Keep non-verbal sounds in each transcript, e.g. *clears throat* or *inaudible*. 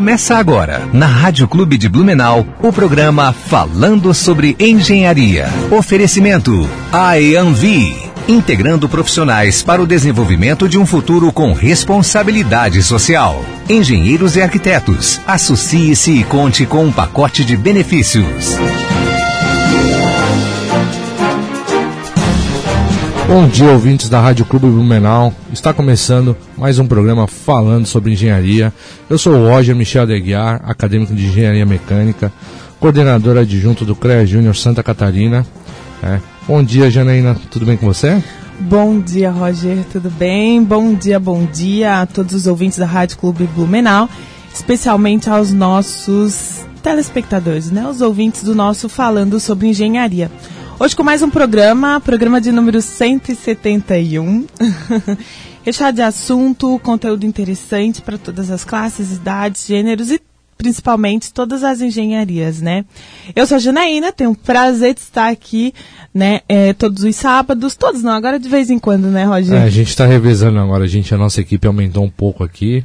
Começa agora, na Rádio Clube de Blumenau, o programa Falando sobre Engenharia. Oferecimento IAMV, integrando profissionais para o desenvolvimento de um futuro com responsabilidade social. Engenheiros e arquitetos, associe-se e conte com um pacote de benefícios. Bom dia, ouvintes da Rádio Clube Blumenau. Está começando mais um programa falando sobre engenharia. Eu sou o Roger Michel Deguiar, acadêmico de Engenharia Mecânica, coordenador adjunto do CREA Júnior Santa Catarina. É. Bom dia, Janaína. Tudo bem com você? Bom dia, Roger. Tudo bem? Bom dia, bom dia a todos os ouvintes da Rádio Clube Blumenau, especialmente aos nossos telespectadores, né? Os ouvintes do nosso Falando sobre Engenharia. Hoje com mais um programa, programa de número 171. Recheado *laughs* de assunto, conteúdo interessante para todas as classes, idades, gêneros e principalmente todas as engenharias, né? Eu sou a Janaína, tenho o prazer de estar aqui, né, é, todos os sábados, todos não, agora de vez em quando, né, Roger? É, a gente está revezando agora, a gente, a nossa equipe aumentou um pouco aqui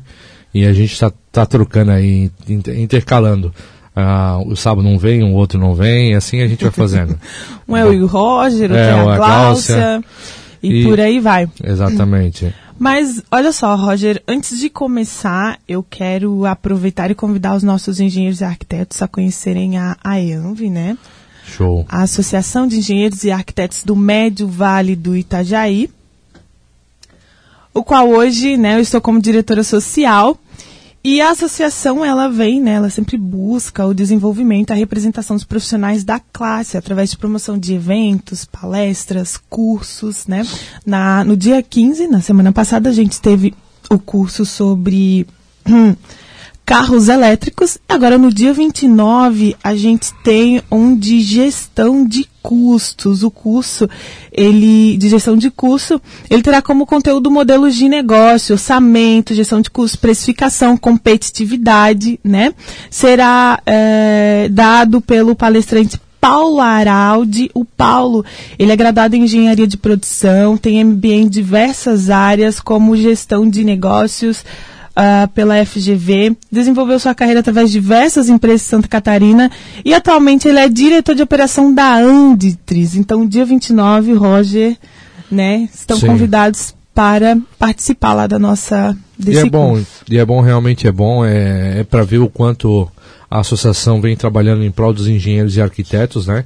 e a gente está tá trocando aí, intercalando. Ah, o sábado não vem, o outro não vem, e assim a gente vai fazendo. *laughs* um é o Roger, outro é, é a Cláudia, e, e, por aí vai. Exatamente. *clears throat* Mas olha só, Roger, antes de começar, eu quero aproveitar e convidar os nossos engenheiros e arquitetos a conhecerem a AEANV, né? Show. A Associação de Engenheiros e Arquitetos do Médio Vale do Itajaí, o qual hoje, né, eu estou como diretora social e a associação, ela vem, né, ela sempre busca o desenvolvimento, a representação dos profissionais da classe, através de promoção de eventos, palestras, cursos, né. Na, no dia 15, na semana passada, a gente teve o curso sobre *clears throat* carros elétricos. Agora, no dia 29, a gente tem um de gestão de custos. O curso, ele, de gestão de custo, ele terá como conteúdo modelos de negócio, orçamento, gestão de custos, precificação, competitividade, né? Será é, dado pelo palestrante Paulo Araldi. O Paulo, ele é graduado em engenharia de produção, tem MBA em diversas áreas, como gestão de negócios, uh, pela FGV, desenvolveu sua carreira através de diversas empresas de Santa Catarina e atualmente ele é diretor de operação da Anditris. Então, dia 29, Roger, né, estão Sim. convidados para participar lá da nossa desse e é bom e é bom realmente é bom é, é para ver o quanto a associação vem trabalhando em prol dos engenheiros e arquitetos né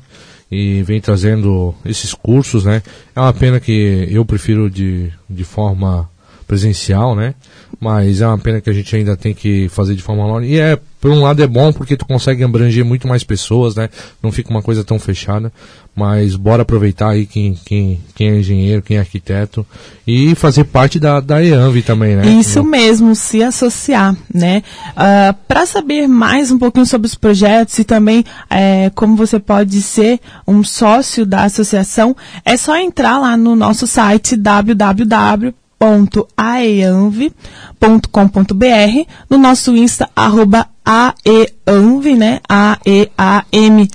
e vem trazendo esses cursos né é uma pena que eu prefiro de, de forma presencial, né? Mas é uma pena que a gente ainda tem que fazer de forma online. E é, por um lado é bom porque tu consegue abranger muito mais pessoas, né? Não fica uma coisa tão fechada. Mas bora aproveitar aí quem, quem, quem é engenheiro, quem é arquiteto e fazer parte da, da EANV também, né? Isso mesmo, se associar, né? Uh, ah, Para saber mais um pouquinho sobre os projetos e também é, como você pode ser um sócio da associação, é só entrar lá no nosso site www www.aeanv.com.br, no nosso Insta, arroba aeanv, né? A-E-A-M-V-I,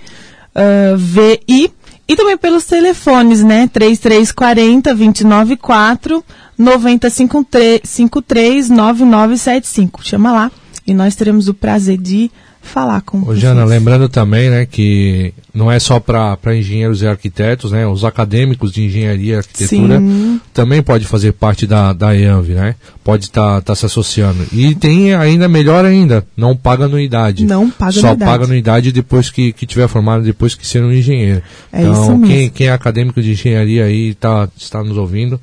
e também pelos telefones, né? 3340 294 9053 9975. Chama lá e nós teremos o prazer de falar com Ô, Jana, lembrando também, né, que não é só para engenheiros e arquitetos, né, os acadêmicos de engenharia e arquitetura Sim. também pode fazer parte da, da EANV, né, pode estar tá, tá se associando. E tem ainda, melhor ainda, não paga anuidade. Não paga só anuidade. Só paga anuidade depois que, que tiver formado, depois que ser um engenheiro. É então. Quem, quem é acadêmico de engenharia aí tá, está nos ouvindo,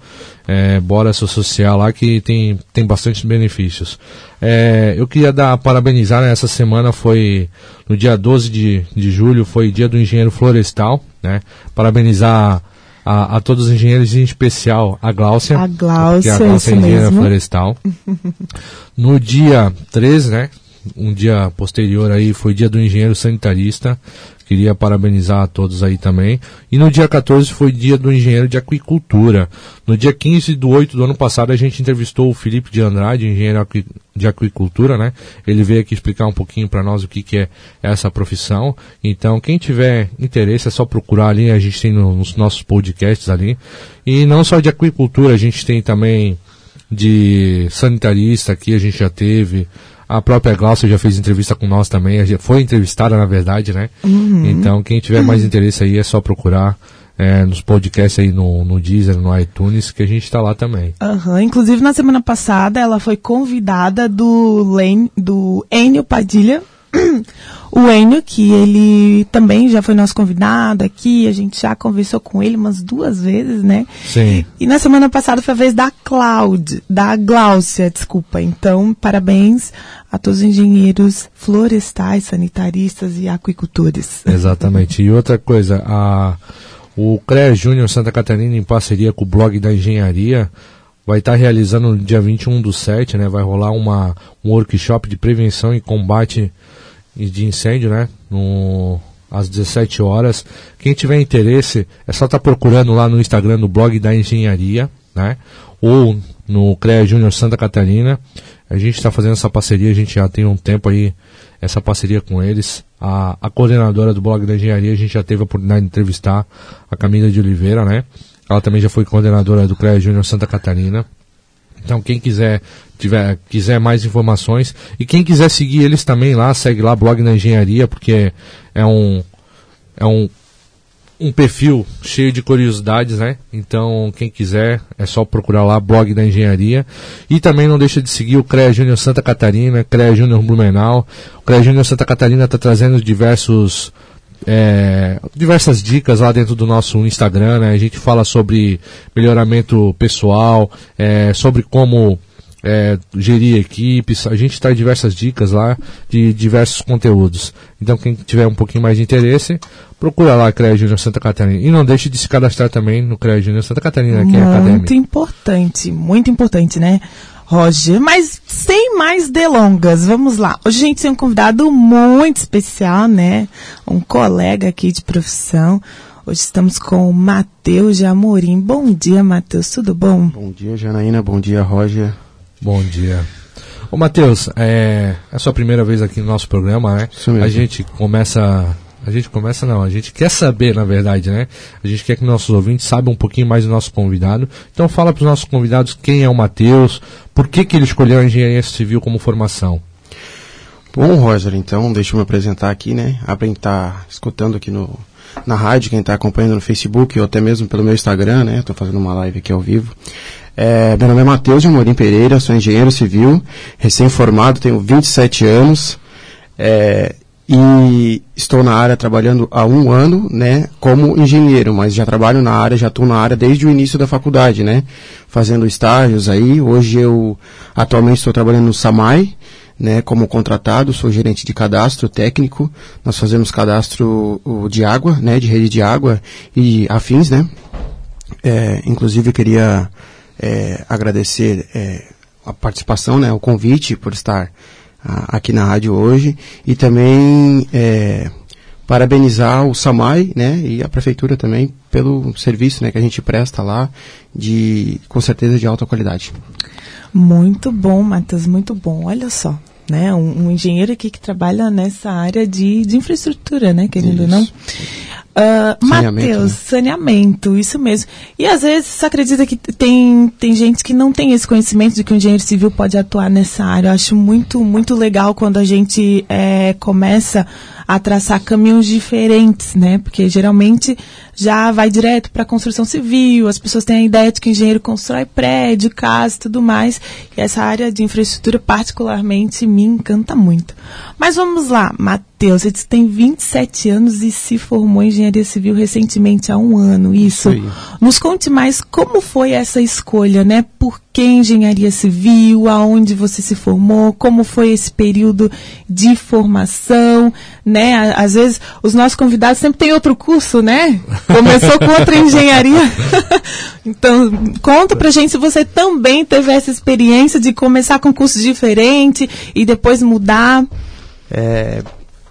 é, bora se associar lá que tem, tem bastante benefícios. É, eu queria dar parabenizar, né, essa semana foi no dia 12 de, de julho, foi dia do engenheiro florestal, né? Parabenizar a, a todos os engenheiros, em especial a Gláucia. A Gláucia, a Gláucia é engenheira mesmo. florestal. *laughs* no dia 13, né? Um dia posterior aí foi dia do engenheiro sanitarista, Queria parabenizar a todos aí também. E no dia 14 foi dia do engenheiro de aquicultura. No dia 15 do 8 do ano passado a gente entrevistou o Felipe de Andrade, engenheiro de aquicultura, né? Ele veio aqui explicar um pouquinho para nós o que, que é essa profissão. Então, quem tiver interesse é só procurar ali, a gente tem nos nossos podcasts ali. E não só de aquicultura, a gente tem também de sanitarista aqui, a gente já teve A própria Glaucia já fez entrevista com nós também, já foi entrevistada na verdade, né? Uhum. Então quem tiver mais interesse aí é só procurar é, nos podcasts aí no, no Deezer, no iTunes, que a gente está lá também. Uhum. Inclusive na semana passada ela foi convidada do, Len, do Enio Padilha. O Enio, que ele também já foi nosso convidado aqui, a gente já conversou com ele umas duas vezes, né? Sim. E na semana passada foi a vez da Cloud, da Gláucia, desculpa. Então, parabéns a todos os engenheiros florestais, sanitaristas e aquicultores. Exatamente. E outra coisa, a, o CREA Júnior Santa Catarina, em parceria com o blog da engenharia, vai estar realizando no dia 21 do 7, né? Vai rolar uma, um workshop de prevenção e combate de incêndio, né? No, às 17 horas. Quem tiver interesse, é só estar tá procurando lá no Instagram, no blog da engenharia, né? Ou no CREA Júnior Santa Catarina. A gente está fazendo essa parceria, a gente já tem um tempo aí, essa parceria com eles. A, a coordenadora do blog da engenharia, a gente já teve a oportunidade de entrevistar a Camila de Oliveira, né? Ela também já foi coordenadora do CREA Júnior Santa Catarina. Então quem quiser tiver quiser mais informações e quem quiser seguir eles também lá, segue lá blog na engenharia, porque é um é um um perfil cheio de curiosidades, né? Então, quem quiser, é só procurar lá, blog da engenharia. E também não deixa de seguir o CREA Júnior Santa Catarina, CREA Júnior Blumenau. O CREA Júnior Santa Catarina está trazendo diversos é, diversas dicas lá dentro do nosso Instagram, né? A gente fala sobre melhoramento pessoal, é, sobre como é, gerir equipes, a gente traz diversas dicas lá de diversos conteúdos. Então quem tiver um pouquinho mais de interesse, procura lá a CREA Júnior Santa Catarina. E não deixe de se cadastrar também no CREA Júnior Santa Catarina, que é acadêmico. Muito importante, muito importante, né? Roger, mas sem mais delongas, vamos lá. Hoje a gente tem um convidado muito especial, né? Um colega aqui de profissão. Hoje estamos com o Matheus de Amorim. Bom dia, Matheus, tudo bom? Bom dia, Janaína. Bom dia, Roger. Bom dia. Ô, Matheus, é, é a sua primeira vez aqui no nosso programa, né? Isso mesmo. A gente começa a gente começa não, a gente quer saber, na verdade, né? A gente quer que nossos ouvintes saibam um pouquinho mais do nosso convidado. Então fala para os nossos convidados quem é o Matheus, por que, que ele escolheu a engenharia civil como formação. Bom, Roger, então deixa eu me apresentar aqui, né? A quem está escutando aqui no, na rádio, quem está acompanhando no Facebook ou até mesmo pelo meu Instagram, né? Estou fazendo uma live aqui ao vivo. É, meu nome é Matheus de Amorim Pereira, sou engenheiro civil, recém-formado, tenho 27 anos. É, e estou na área trabalhando há um ano, né, como engenheiro, mas já trabalho na área, já estou na área desde o início da faculdade, né, fazendo estágios aí. Hoje eu atualmente estou trabalhando no Samai, né, como contratado, sou gerente de cadastro técnico. Nós fazemos cadastro de água, né, de rede de água e afins, né. É, inclusive queria é, agradecer é, a participação, né, o convite por estar aqui na rádio hoje e também é, parabenizar o Samai, né, e a prefeitura também pelo serviço, né, que a gente presta lá de com certeza de alta qualidade. Muito bom, Matheus, muito bom. Olha só, né, um, um, engenheiro aqui que trabalha nessa área de, de infraestrutura, né, querendo ou não. Uh, Matheus, né? saneamento, isso mesmo. E às vezes você acredita que tem, tem gente que não tem esse conhecimento de que o engenheiro civil pode atuar nessa área. Eu acho muito, muito legal quando a gente é, começa a traçar caminhos diferentes, né? Porque geralmente já vai direto para a construção civil, as pessoas têm a ideia de que o engenheiro constrói prédio, casa e tudo mais. E essa área de infraestrutura particularmente me encanta muito. Mas vamos lá, Matheus, você tem 27 anos e se formou em engenharia civil recentemente há um ano. Isso. Isso Nos conte mais como foi essa escolha, né? Por que engenharia civil? Aonde você se formou? Como foi esse período de formação? Né? Às vezes os nossos convidados sempre têm outro curso, né? *laughs* Começou com outra engenharia. *laughs* então, conta pra gente se você também teve essa experiência de começar com curso diferente e depois mudar. É,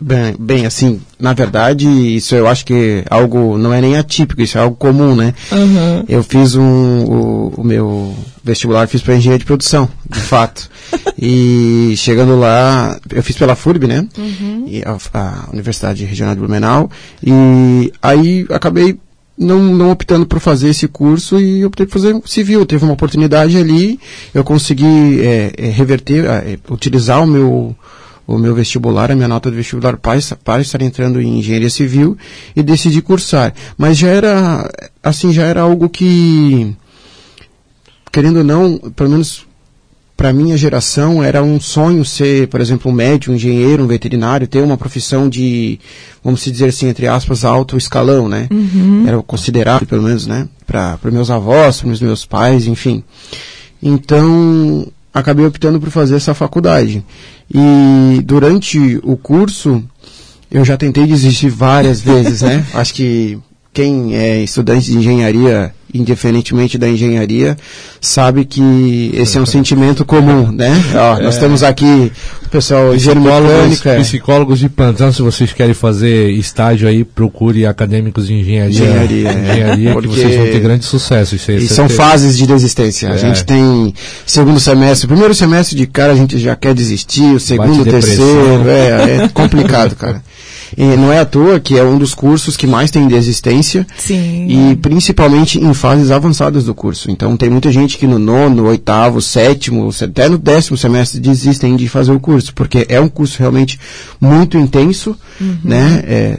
bem, bem, assim, na verdade, isso eu acho que algo não é nem atípico, isso é algo comum, né? Uhum. Eu fiz um, o, o meu vestibular, fiz para engenharia de produção, de fato. *laughs* e chegando lá, eu fiz pela FURB, né? Uhum. E a, a, Universidade Regional de Blumenau. E aí acabei não, não optando por fazer esse curso e optei por fazer civil. Teve uma oportunidade ali, eu consegui é, é, reverter, é, utilizar o meu, o meu vestibular, a minha nota de vestibular para, para estar entrando em engenharia civil e decidi cursar. Mas já era, assim, já era algo que, querendo ou não, pelo menos para minha geração era um sonho ser, por exemplo, um médico, um engenheiro, um veterinário, ter uma profissão de, vamos dizer assim, entre aspas, alto escalão, né? Uhum. Era considerado, pelo menos, né? Para meus avós, para os meus pais, enfim. Então, acabei optando por fazer essa faculdade. E durante o curso, eu já tentei desistir várias vezes, né? *laughs* Acho que quem é estudante de engenharia, indiferentemente da engenharia, sabe que esse é um sentimento comum, né? Ó, nós é. temos aqui o pessoal psicólogos, psicólogos de plantão, se vocês querem fazer estágio aí, procure acadêmicos de engenharia. Engenharia, é. engenharia que vocês vão ter grande sucesso. Isso e são fases de desistência. É. A gente tem segundo semestre, primeiro semestre de cara a gente já quer desistir, o segundo, terceiro, é, é complicado, cara. *laughs* E não é à toa que é um dos cursos que mais tem desistência. Sim. E principalmente em fases avançadas do curso. Então tem muita gente que no nono, oitavo, sétimo, até no décimo semestre desistem de fazer o curso, porque é um curso realmente muito intenso, uhum. né? É,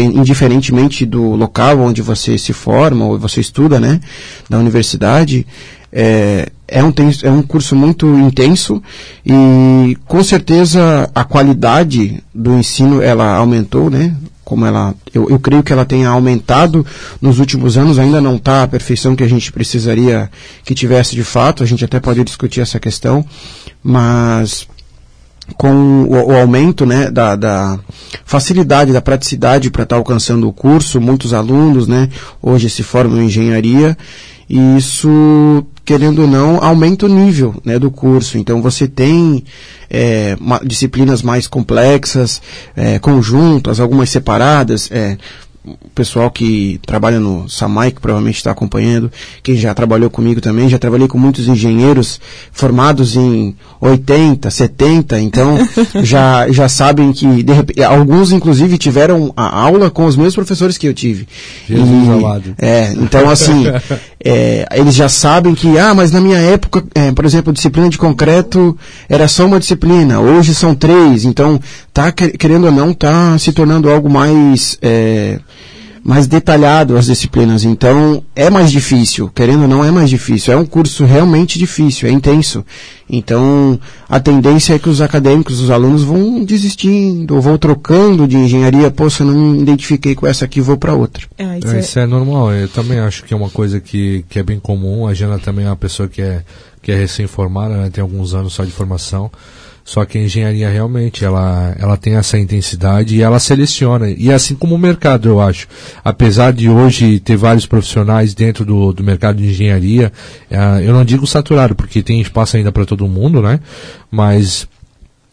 indiferentemente do local onde você se forma ou você estuda, né, da universidade, é, é, um, é um curso muito intenso e com certeza a qualidade do ensino ela aumentou, né? Como ela, eu, eu creio que ela tenha aumentado nos últimos anos, ainda não está a perfeição que a gente precisaria que tivesse de fato, a gente até pode discutir essa questão, mas com o, o, aumento né, da, da, facilidade, da praticidade para estar tá alcançando o curso, muitos alunos né, hoje se formam em engenharia e isso, querendo ou não, aumenta o nível né, do curso. Então você tem é, disciplinas mais complexas, é, conjuntas, algumas separadas. É, o pessoal que trabalha no SAMAI, que provavelmente está acompanhando, quem já trabalhou comigo também, já trabalhei com muitos engenheiros formados em 80, 70, então *laughs* já, já sabem que, de repente, alguns inclusive tiveram a aula com os meus professores que eu tive. Jesus e, amado. É, então assim, é, eles já sabem que, ah, mas na minha época, é, por exemplo, disciplina de concreto era só uma disciplina, hoje são três, então tá querendo ou não, tá se tornando algo mais é, mais detalhado as disciplinas. Então, é mais difícil, querendo ou não, é mais difícil. É um curso realmente difícil, é intenso. Então, a tendência é que os acadêmicos, os alunos vão desistindo, ou vão trocando de engenharia. Poxa, eu não me identifiquei com essa aqui, vou para outra. É, isso, é... isso, é... normal. Eu também acho que é uma coisa que, que é bem comum. A Jana também é uma pessoa que é, que é recém-formada, né? tem alguns anos só de formação. Só que a engenharia realmente, ela, ela tem essa intensidade e ela seleciona. E assim como o mercado, eu acho. Apesar de hoje ter vários profissionais dentro do, do mercado de engenharia, uh, eu não digo saturado, porque tem espaço ainda para todo mundo, né? Mas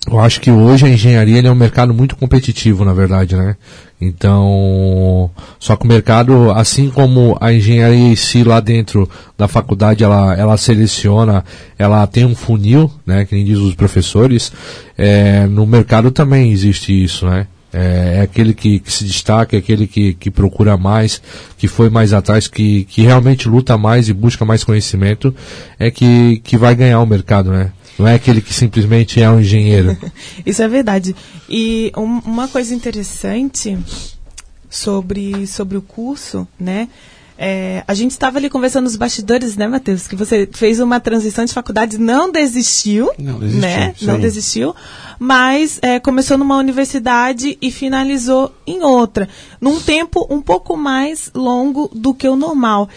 eu acho que hoje a engenharia é um mercado muito competitivo, na verdade, né? Então, só que o mercado, assim como a engenharia em si lá dentro da faculdade, ela, ela seleciona, ela tem um funil, né? Que nem diz os professores, é, no mercado também existe isso, né? É, é aquele que, que, se destaca, é aquele que, que procura mais, que foi mais atrás, que, que realmente luta mais e busca mais conhecimento, é que, que vai ganhar o mercado, né? Não é aquele que simplesmente é um engenheiro. *laughs* Isso é verdade. E um, uma coisa interessante sobre, sobre o curso, né? É, a gente estava ali conversando nos bastidores, né, Matheus? Que você fez uma transição de faculdade, não desistiu, não desistiu, né? Não desistiu, mas é, começou numa universidade e finalizou em outra, num tempo um pouco mais longo do que o normal.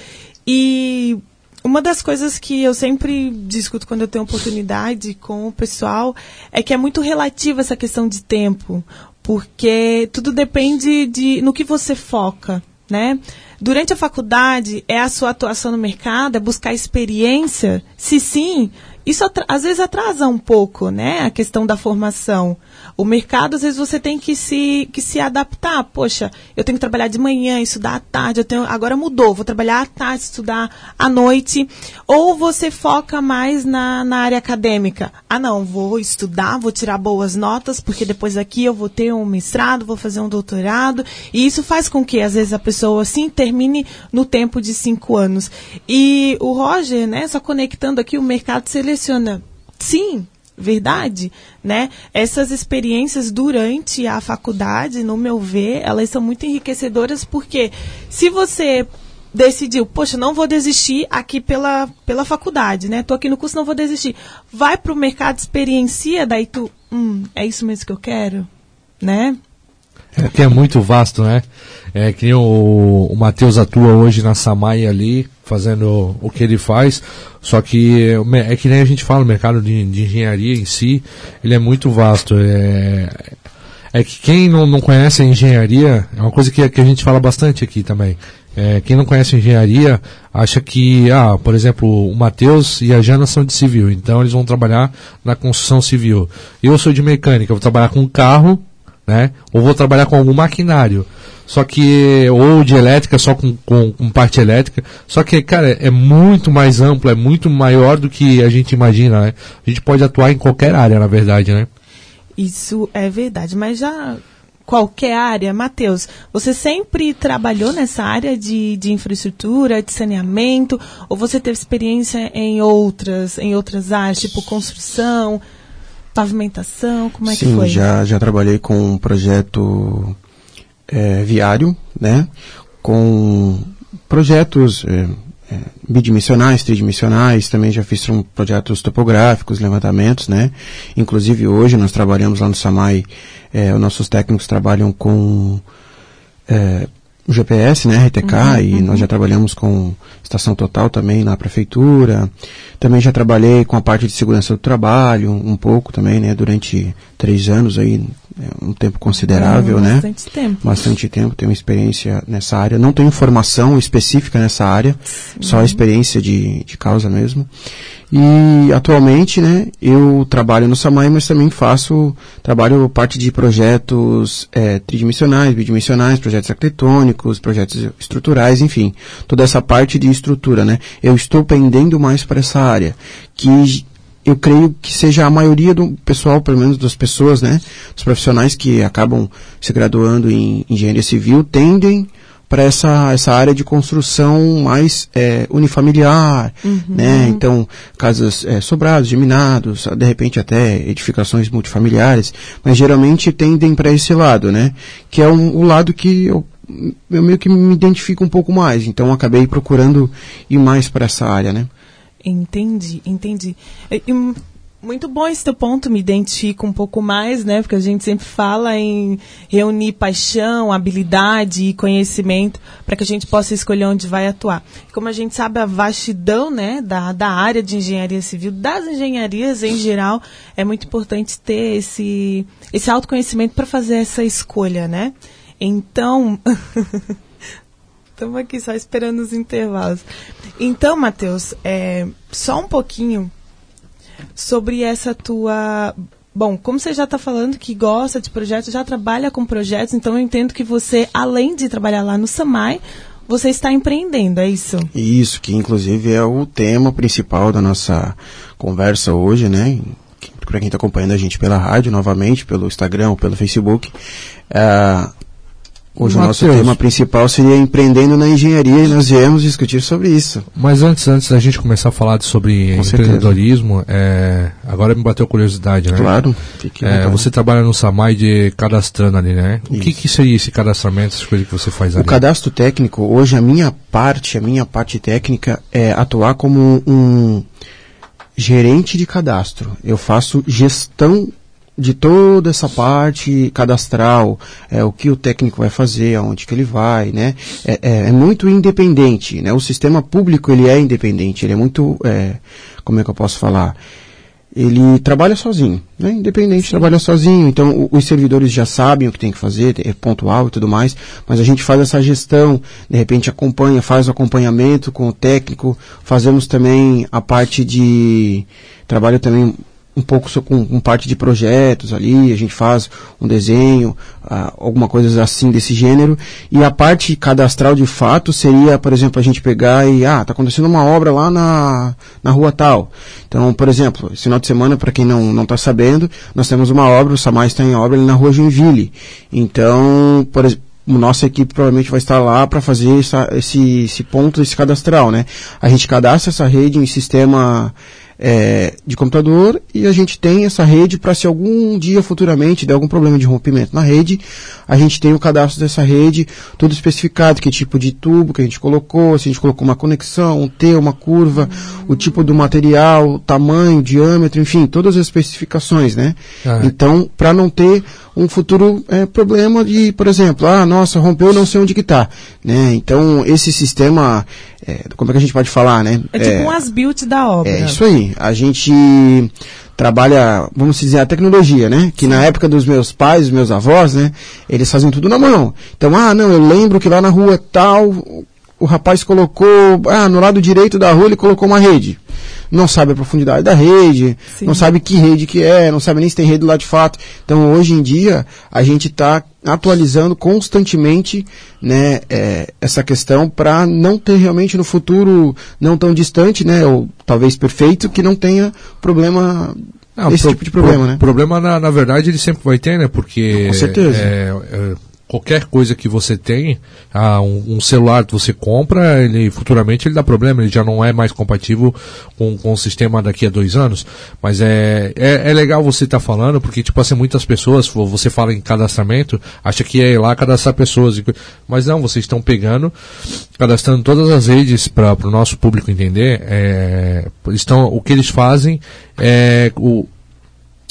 E uma das coisas que eu sempre discuto quando eu tenho oportunidade com o pessoal é que é muito relativa essa questão de tempo, porque tudo depende de no que você foca, né? Durante a faculdade é a sua atuação no mercado, é buscar experiência. Se sim, isso às vezes atrasa um pouco, né? A questão da formação. O mercado, às vezes, você tem que se, que se adaptar. Poxa, eu tenho que trabalhar de manhã, estudar à tarde, eu tenho, agora mudou, vou trabalhar à tarde, estudar à noite. Ou você foca mais na, na área acadêmica. ah não, vou estudar, vou tirar boas notas, porque depois aqui eu vou ter um mestrado, vou fazer um doutorado, e isso faz com que às vezes a pessoa assim termine no tempo de cinco anos. E o Roger, né, só conectando aqui, o mercado seleciona. Sim, verdade, né? Essas experiências durante a faculdade, no meu ver, elas são muito enriquecedoras porque se você decidiu, poxa, não vou desistir aqui pela, pela faculdade, né? Tô aqui no curso, não vou desistir. Vai para o mercado, experiencia, daí tu, hum, é isso mesmo que eu quero, né? É, que é muito vasto, né? É que o, o Matheus atua hoje na Samai ali, fazendo o que ele faz, só que é que nem a gente fala, o mercado de, de engenharia em si, ele é muito vasto. É, é que quem não, não conhece a engenharia, é uma coisa que, que a gente fala bastante aqui também. É, quem não conhece engenharia acha que, ah, por exemplo, o Matheus e a Jana são de civil, então eles vão trabalhar na construção civil. Eu sou de mecânica, vou trabalhar com carro, né? Ou vou trabalhar com algum maquinário. Só que, ou de elétrica, só com, com, com, parte elétrica. Só que, cara, é muito mais amplo, é muito maior do que a gente imagina, né? A gente pode atuar em qualquer área, na verdade, né? Isso é verdade, mas já qualquer área, Matheus, você sempre trabalhou nessa área de, de infraestrutura, de saneamento, ou você teve experiência em outras, em outras áreas, tipo construção, pavimentação, como é Sim, que foi? Sim, já, já trabalhei com um projeto é, viário, né? Com projetos é, é, bidimensionais, tridimensionais, também já fiz um, projetos topográficos, levantamentos, né? Inclusive hoje nós trabalhamos lá no SAMAI, é, os nossos técnicos trabalham com é, o GPS, né, RTK, uhum, e uhum. nós já trabalhamos com estação total também na prefeitura. Também já trabalhei com a parte de segurança do trabalho, um pouco também, né, durante três anos aí, um tempo considerável, é, né? Bastante tempo. Bastante tempo, tenho experiência nessa área. Não tenho formação específica nessa área, Sim. só experiência de, de causa mesmo. E atualmente, né, eu trabalho no Samai, mas também faço, trabalho parte de projetos é, tridimensionais, bidimensionais, projetos arquitetônicos, projetos estruturais, enfim, toda essa parte de estrutura, né. Eu estou pendendo mais para essa área, que eu creio que seja a maioria do pessoal, pelo menos das pessoas, né, dos profissionais que acabam se graduando em engenharia civil, tendem para essa, essa área de construção mais é, unifamiliar, uhum. né? Então, casas é, sobrados, geminados, de repente até edificações multifamiliares, mas geralmente tendem para esse lado, né? Que é um, o lado que eu, eu meio que me identifico um pouco mais, então acabei procurando ir mais para essa área, né? Entendi, entendi. E, muito bom esse teu ponto, me identifico um pouco mais, né? Porque a gente sempre fala em reunir paixão, habilidade e conhecimento para que a gente possa escolher onde vai atuar. Como a gente sabe, a vastidão, né, da, da área de engenharia civil, das engenharias em geral, é muito importante ter esse, esse autoconhecimento para fazer essa escolha, né? Então. *laughs* Estamos aqui só esperando os intervalos. Então, Matheus, é, só um pouquinho sobre essa tua. Bom, como você já está falando que gosta de projetos, já trabalha com projetos, então eu entendo que você, além de trabalhar lá no SAMAI, você está empreendendo, é isso? Isso, que inclusive é o tema principal da nossa conversa hoje, né? Para quem está acompanhando a gente pela rádio, novamente, pelo Instagram, pelo Facebook, é, Hoje o nosso tema principal seria empreendendo na engenharia e nós viemos discutir sobre isso. Mas antes, antes da gente começar a falar sobre Com empreendedorismo, é, agora me bateu curiosidade, né? Claro. É, você trabalha no Samai de cadastrando ali, né? O que, que seria esse cadastramento, essas coisas que você faz ali? O cadastro técnico, hoje a minha parte, a minha parte técnica é atuar como um gerente de cadastro. Eu faço gestão de toda essa parte cadastral, é, o que o técnico vai fazer, aonde que ele vai, né? É, é, é muito independente, né? O sistema público ele é independente, ele é muito, é, como é que eu posso falar? Ele trabalha sozinho, né? Independente, Sim. trabalha sozinho. Então, o, os servidores já sabem o que tem que fazer, é pontual e tudo mais, mas a gente faz essa gestão, de repente acompanha, faz o acompanhamento com o técnico, fazemos também a parte de trabalho também um pouco com, parte de projetos ali, a gente faz um desenho, ah, alguma coisa assim desse gênero. E a parte cadastral de fato seria, por exemplo, a gente pegar e, ah, tá acontecendo uma obra lá na, na rua tal. Então, por exemplo, esse final de semana, para quem não, não tá sabendo, nós temos uma obra, o Samar está em obra ali na rua Joinville. Então, por exemplo, nossa equipe provavelmente vai estar lá para fazer essa- esse, esse ponto, esse cadastral, né? A gente cadastra essa rede em sistema é, de computador e a gente tem essa rede para se algum dia futuramente der algum problema de rompimento na rede, a gente tem o cadastro dessa rede, tudo especificado, que tipo de tubo que a gente colocou, se a gente colocou uma conexão, um T, uma curva, o tipo do material, tamanho, diâmetro, enfim, todas as especificações, né? Ah. Então, para não ter um futuro é, problema de, por exemplo, ah, nossa, rompeu, não sei onde que tá, né? Então, esse sistema, é, como é que a gente pode falar, né? É tipo um as-built da obra. É isso aí. A gente trabalha, vamos dizer, a tecnologia, né? Que na época dos meus pais, dos meus avós, né? Eles faziam tudo na mão. Então, ah, não, eu lembro que lá na rua tal, o rapaz colocou, ah, no lado direito da rua ele colocou uma rede. Não sabe a profundidade da rede, Sim. não sabe que rede que é, não sabe nem se tem rede lá de fato. Então, hoje em dia, a gente está atualizando constantemente né, é, essa questão para não ter realmente no futuro não tão distante, né, ou talvez perfeito, que não tenha problema, Não, esse pro- tipo de problema, pro- né? Problema, na, na verdade, ele sempre vai ter, né? Porque. Com certeza. é, é, qualquer coisa que você tem, ah, um, um celular que você compra, ele futuramente ele dá problema, ele já não é mais compatível com, com o sistema daqui a dois anos. Mas é, é, é legal você estar falando, porque, tipo assim, muitas pessoas, vo- você fala em cadastramento, acha que é ir lá cadastrar pessoas. Mas não, vocês estão pegando, cadastrando todas as redes para o nosso público entender. É, estão, o que eles fazem é o,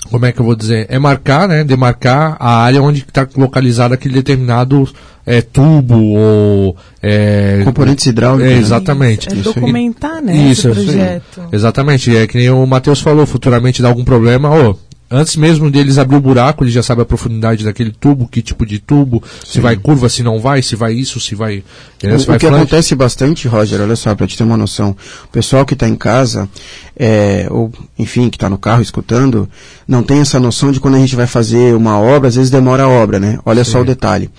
como é que eu vou dizer? É marcar, né? Demarcar a área onde está localizado aquele determinado é, tubo ou é, Componentes hidráulicos. É, exatamente. É Isso. documentar, né? Isso, esse isso aí. projeto. Exatamente, é que nem o Matheus falou, futuramente dá algum problema, ô, antes mesmo deles abrir o buraco, ele já sabe a profundidade daquele tubo, que tipo de tubo, se vai curva, se não vai, se vai isso, se vai. Se O, vai o que flange. acontece bastante, Roger, olha só, para te ter uma noção, o pessoal que está em casa, é, ou enfim, que está no carro escutando, não tem essa noção de quando a gente vai fazer uma obra, às vezes demora a obra, né? Olha só Sim. o detalhe.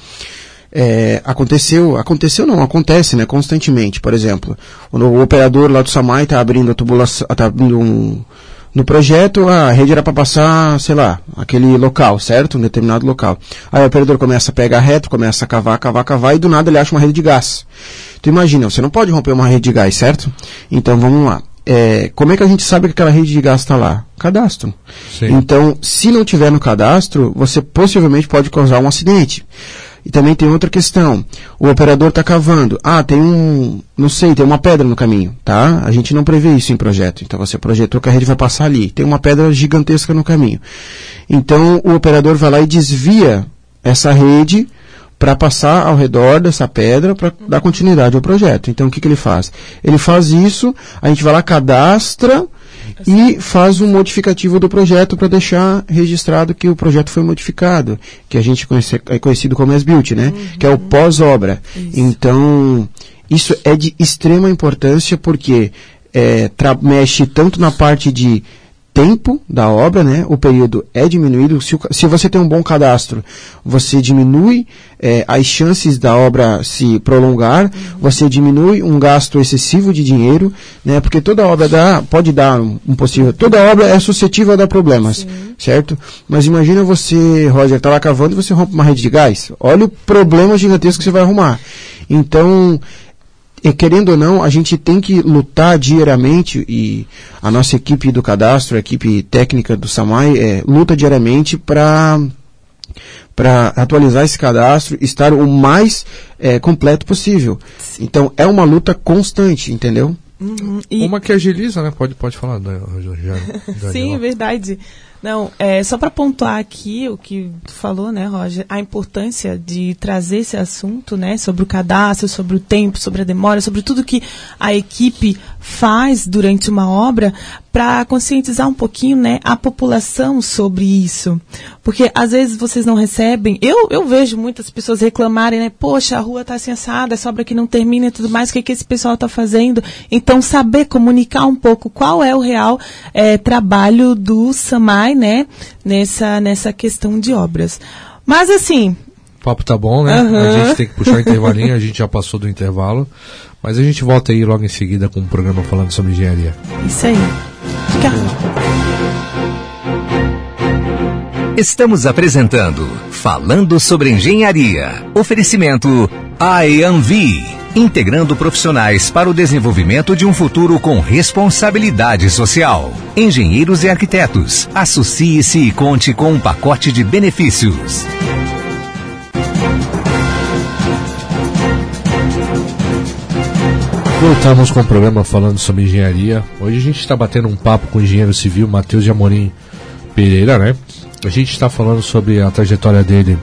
É, aconteceu, aconteceu não, acontece, né, constantemente. Por exemplo, o, o operador lá do Samai está abrindo a tubulação, está abrindo um, no projeto, a rede era para passar, sei lá, aquele local, certo? Um determinado local. Aí o operador começa a pegar reto, começa a cavar, cavar, cavar, e do nada ele acha uma rede de gás. Tu imagina, você não pode romper uma rede de gás, certo? Então vamos lá. É, como é que a gente sabe que aquela rede de gás está lá? Cadastro. Sim. Então, se não tiver no cadastro, você possivelmente pode causar um acidente. E também tem outra questão. O operador está cavando. Ah, tem um, não sei, tem uma pedra no caminho, tá? A gente não prevê isso em projeto. Então você projetou que a rede vai passar ali. Tem uma pedra gigantesca no caminho. Então o operador vai lá e desvia essa rede para passar ao redor dessa pedra para dar continuidade ao projeto. Então o que, que ele faz? Ele faz isso, a gente vai lá, cadastra e faz um modificativo do projeto para deixar registrado que o projeto foi modificado, que a gente conhece, é conhecido como as-built, né? Que é o pós-obra. Então, isso é de extrema importância porque é, mexe tanto na parte de tempo da obra, né? O período é diminuído. Se, o se você tem um bom cadastro, você diminui eh, as chances da obra se prolongar, você diminui um gasto excessivo de dinheiro, né? Porque toda obra dá, pode dar um, um possível. Toda obra é suscetível a dar problemas, certo? Mas imagina você, Roger, tá lá cavando e você rompe uma rede de gás. Olha o problema gigantesco que você vai arrumar. Então, querendo ou não, a gente tem que lutar diariamente e a nossa equipe do cadastro, a equipe técnica do Samai, é, luta diariamente para para atualizar esse cadastro, estar o mais é, completo possível. Então é uma luta constante, entendeu? Uhum. E- Uma que agiliza, né? Pode, pode falar, da, *laughs* já, Sim, é verdade. Não, é só para pontuar aqui o que tu falou, né, Roger, a importância de trazer esse assunto, né, sobre o cadastro, sobre o tempo, sobre a demora, sobre tudo que a equipe faz durante uma obra, para conscientizar um pouquinho, né, a população sobre isso. Porque às vezes vocês não recebem. Eu, eu vejo muitas pessoas reclamarem, né, poxa, a rua está assim assada, essa obra que não termina e tudo mais, o que, que esse pessoal está fazendo? Então, saber comunicar um pouco qual é o real é, trabalho do SAMAI, né, nessa, nessa questão de obras. Mas assim. O papo tá bom, né? Uhum. A gente tem que puxar o intervalinho, a *laughs* gente já passou do intervalo. Mas a gente volta aí logo em seguida com um programa falando sobre engenharia. Isso aí. Fica. Estamos apresentando Falando sobre Engenharia. Oferecimento IAMV, integrando profissionais para o desenvolvimento de um futuro com responsabilidade social. Engenheiros e arquitetos, associe-se e conte com um pacote de benefícios. Voltamos com o programa falando sobre engenharia. Hoje a gente está batendo um papo com o engenheiro civil Matheus de Amorim Pereira, né? A gente está falando sobre a trajetória dele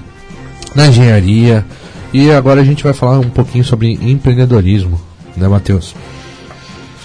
na engenharia e agora a gente vai falar um pouquinho sobre empreendedorismo, né, Matheus?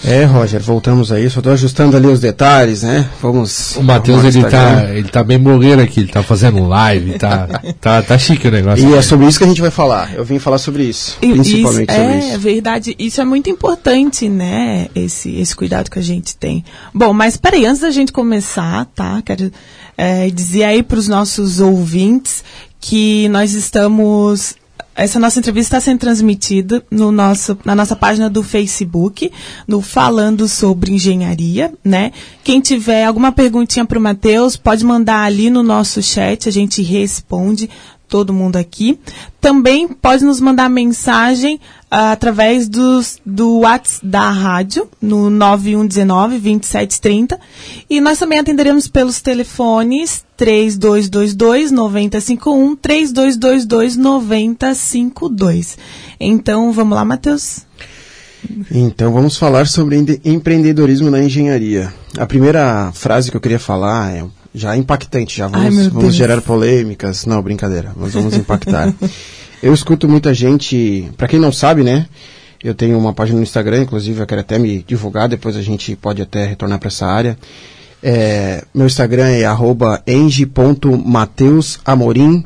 É, Roger, voltamos a isso. Eu tô ajustando ali os detalhes, né? Vamos. O Matheus, ele tá, ele tá bem blogueiro aqui, ele tá fazendo live, tá, *laughs* tá, tá chique o negócio. E aqui. é sobre isso que a gente vai falar. Eu vim falar sobre isso, e, principalmente isso, sobre é, isso. É verdade, isso é muito importante, né? Esse, esse cuidado que a gente tem. Bom, mas peraí, antes da gente começar, tá? Quero é, dizer aí para os nossos ouvintes que nós estamos essa nossa entrevista está sendo transmitida no nosso, na nossa página do Facebook, no Falando sobre Engenharia, né? Quem tiver alguma perguntinha para o Matheus, pode mandar ali no nosso chat, a gente responde todo mundo aqui. Também pode nos mandar mensagem através dos, do WhatsApp da rádio, no 9119-2730. E nós também atenderemos pelos telefones 3222-9051, 3222-9052. Então, vamos lá, Matheus. Então vamos falar sobre empreendedorismo na engenharia. A primeira frase que eu queria falar é já impactante, já vamos, Ai, vamos gerar polêmicas. Não, brincadeira, nós vamos impactar. *laughs* eu escuto muita gente, para quem não sabe, né? Eu tenho uma página no Instagram, inclusive eu quero até me divulgar, depois a gente pode até retornar para essa área. É, meu Instagram é eng.mateusamorim.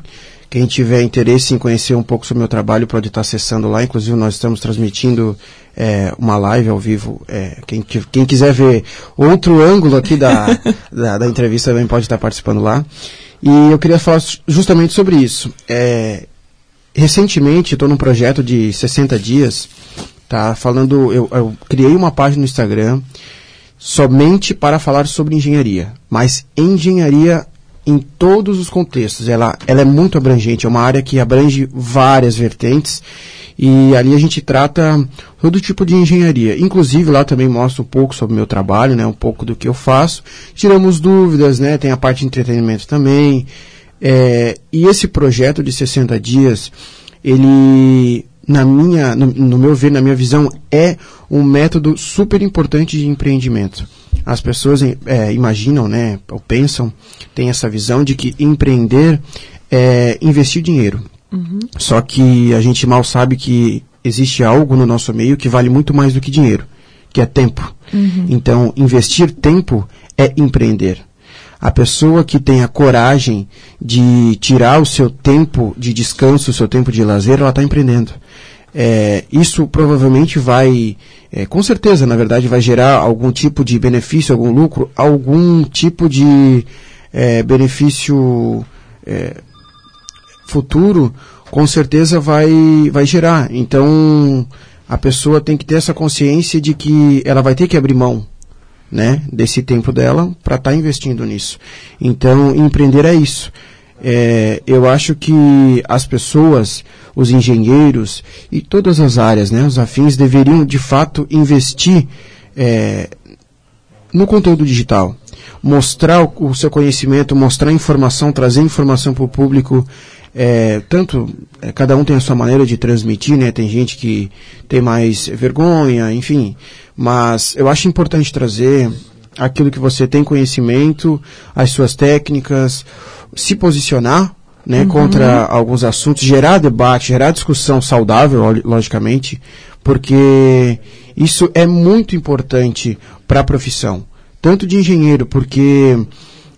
Quem tiver interesse em conhecer um pouco sobre o meu trabalho pode estar acessando lá. Inclusive, nós estamos transmitindo é, uma live ao vivo. É, quem, quem, quiser ver outro ângulo aqui da, *laughs* da, da, entrevista também pode estar participando lá. E eu queria falar justamente sobre isso. É, recentemente, estou num projeto de 60 dias, tá? Falando, eu, eu criei uma página no Instagram somente para falar sobre engenharia, mas engenharia em todos os contextos. Ela, ela é muito abrangente, é uma área que abrange várias vertentes e ali a gente trata todo tipo de engenharia. Inclusive lá também mostra um pouco sobre o meu trabalho, né, um pouco do que eu faço. Tiramos dúvidas, né, tem a parte de entretenimento também. É, e esse projeto de 60 dias, ele na minha, no, no, meu ver, na minha visão, é um método super importante de empreendimento. As pessoas é, imaginam, né, ou pensam, têm essa visão de que empreender é investir dinheiro. Uhum. Só que a gente mal sabe que existe algo no nosso meio que vale muito mais do que dinheiro, que é tempo. Uhum. Então, investir tempo é empreender. A pessoa que tem a coragem de tirar o seu tempo de descanso, o seu tempo de lazer, ela está empreendendo. É, isso provavelmente vai, é, com certeza, na verdade, vai gerar algum tipo de benefício, algum lucro, algum tipo de é, benefício é, futuro, com certeza vai, vai gerar. Então, a pessoa tem que ter essa consciência de que ela vai ter que abrir mão né, desse tempo dela para estar tá investindo nisso. Então, empreender é isso. É, eu acho que as pessoas, os engenheiros e todas as áreas, né, os afins, deveriam de fato investir é, no conteúdo digital. Mostrar o, o, seu conhecimento, mostrar informação, trazer informação para o público. É, tanto, é, cada um tem a sua maneira de transmitir, né? Tem gente que tem mais vergonha, enfim. Mas eu acho importante trazer aquilo que você tem conhecimento, as suas técnicas, se posicionar né, uhum. contra alguns assuntos, gerar debate, gerar discussão saudável, logicamente, porque isso é muito importante para a profissão, tanto de engenheiro, porque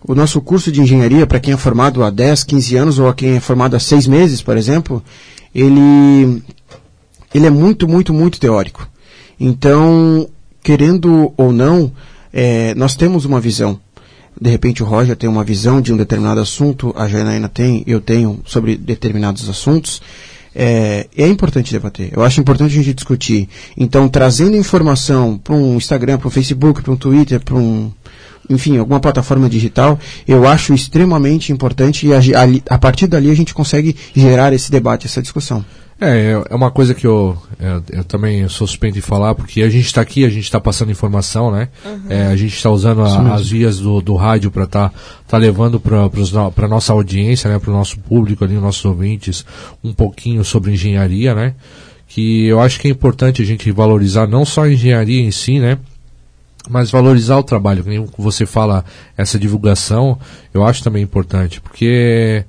o nosso curso de engenharia, para quem é formado há 10, 15 anos ou a quem é formado há 6 meses, por exemplo, ele, ele é muito, muito, muito teórico. Então, querendo ou não, é, nós temos uma visão. De repente o Roger tem uma visão de um determinado assunto, a Janaína tem, eu tenho sobre determinados assuntos. É, é importante debater. Eu acho importante a gente discutir. Então, trazendo informação para um Instagram, para um Facebook, para um Twitter, para um, enfim, alguma plataforma digital, eu acho extremamente importante e a, a, a, partir dali a gente consegue gerar esse debate, essa discussão. É, é uma coisa que eu, eu, eu também sou suspeito de falar, porque a gente está aqui, a gente está passando informação, né? Uhum. É, a gente está usando a, as vias do, do rádio para estar tá, tá levando para a nossa audiência, né? para o nosso público ali, nossos ouvintes, um pouquinho sobre engenharia, né? Que eu acho que é importante a gente valorizar não só a engenharia em si, né? Mas valorizar o trabalho, como você fala, essa divulgação, eu acho também importante, porque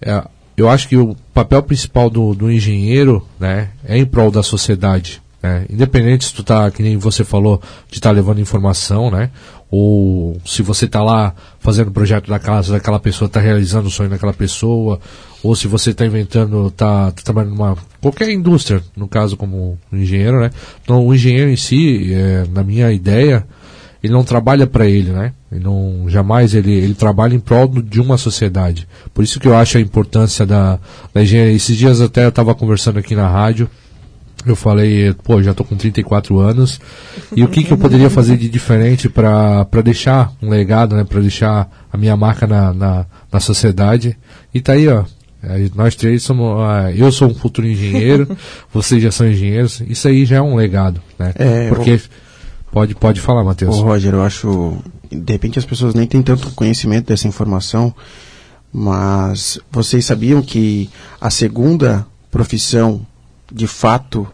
é, eu acho que o papel principal do, do engenheiro né, é em prol da sociedade. Né? Independente se tu tá, que nem você falou, de estar tá levando informação, né? Ou se você está lá fazendo o projeto da casa daquela pessoa, está realizando o sonho daquela pessoa, ou se você está inventando, está tá trabalhando numa qualquer indústria, no caso como engenheiro, né? Então o engenheiro em si, é, na minha ideia, ele não trabalha para ele, né? Ele não jamais ele, ele trabalha em prol de uma sociedade. Por isso que eu acho a importância da, da engenharia. Esses dias até eu estava conversando aqui na rádio eu falei, pô, já tô com 34 anos, e o que, que eu poderia fazer de diferente para deixar um legado, né, para deixar a minha marca na, na, na, sociedade. E tá aí, ó, é, nós três somos, ah, eu sou um futuro engenheiro, *laughs* vocês já são engenheiros, isso aí já é um legado, né? É, Porque, pode, pode falar, Matheus. Ô, Roger, eu acho, de repente as pessoas nem têm tanto conhecimento dessa informação, mas vocês sabiam que a segunda profissão de fato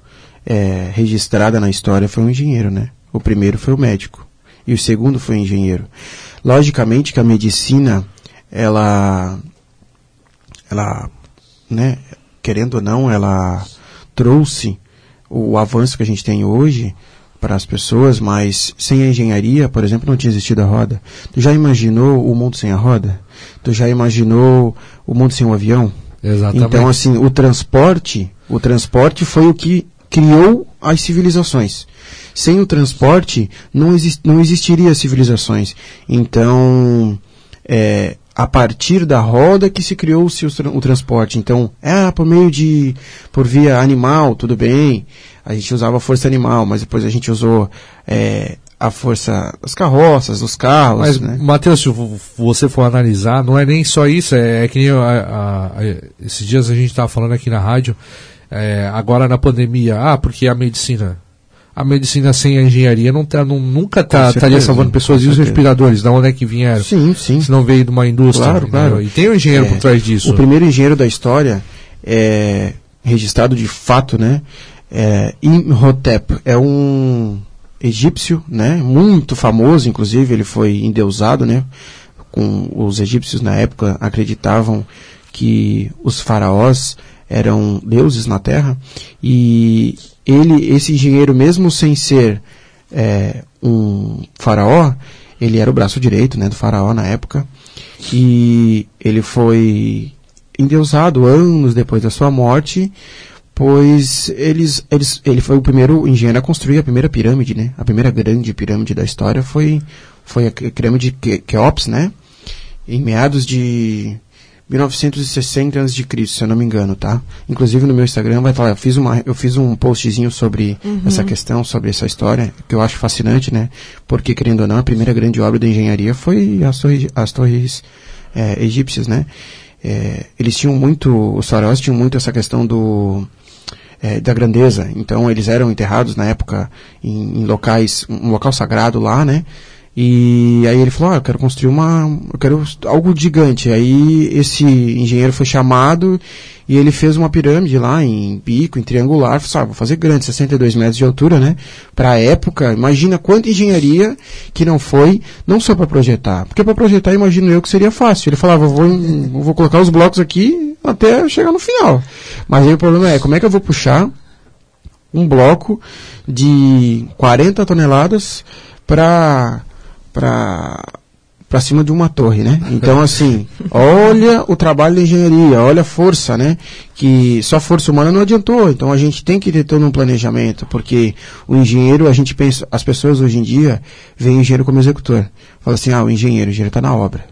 é, registrada na história foi um engenheiro, né? O primeiro foi o médico e o segundo foi o engenheiro. Logicamente que a medicina, ela, ela, né, querendo ou não, ela trouxe o avanço que a gente tem hoje para as pessoas, mas sem a engenharia, por exemplo, não tinha existido a roda. Tu já imaginou o mundo sem a roda? Tu já imaginou o mundo sem o avião? Exatamente. Então, assim, o transporte, o transporte foi o que criou as civilizações. Sem o transporte, não, exist, não existiria civilizações. Então, é, a partir da roda que se criou o, o transporte. Então, é por meio de, por via animal, tudo bem. A gente usava a força animal, mas depois a gente usou é, a força das carroças, dos carros. Mas, né? Matheus, se você for analisar, não é nem só isso, é, é que nem a, a, a, esses dias a gente estava falando aqui na rádio, é, agora na pandemia, ah, porque a medicina. A medicina sem a engenharia não tá, não, nunca tá, estaria salvando pessoas. E os respiradores, da onde é que vieram? Sim, sim. Se não veio de uma indústria. Claro, né? claro. E tem um engenheiro é, por trás disso. O primeiro engenheiro da história é registrado de fato, né? É, Imhotep é um egípcio, né? Muito famoso, inclusive, ele foi endeusado, né? Com os egípcios na época acreditavam que os faraós eram deuses na Terra e ele, esse engenheiro, mesmo sem ser é, um faraó, ele era o braço direito, né, do faraó na época e ele foi endeusado anos depois da sua morte pois eles, eles, ele foi o primeiro engenheiro a construir a primeira pirâmide, né? A primeira grande pirâmide da história foi, foi a pirâmide de Keops, né? Em meados de 1960 a.C., se eu não me engano, tá? Inclusive no meu Instagram vai falar, eu fiz, uma, eu fiz um postzinho sobre uhum. essa questão, sobre essa história, que eu acho fascinante, né? Porque, querendo ou não, a primeira grande obra da engenharia foi as torres, as torres é, egípcias, né? É, eles tinham muito, os faraós tinham muito essa questão do é, da grandeza. Então eles eram enterrados na época em, em, locais, um local sagrado lá, né? E aí ele falou, ah, eu quero construir uma, eu quero algo gigante. Aí esse engenheiro foi chamado e ele fez uma pirâmide lá em bico, em triangular, falou, ah, vou fazer grande, 62 metros de altura, né? Para a época, imagina quanta engenharia que não foi, não só para projetar, porque para projetar, imagino eu que seria fácil. Ele falava, vou, vou colocar os blocos aqui até chegar no final. Mas aí o problema é, como é que eu vou puxar um bloco de 40 toneladas para para para cima de uma torre, né? Então assim, olha o trabalho da engenharia, olha a força, né? Que só força humana não adiantou. Então a gente tem que ter todo um planejamento, porque o engenheiro, a gente pensa, as pessoas hoje em dia veem o engenheiro como executor. Fala assim, ah, o engenheiro, o engenheiro está na obra.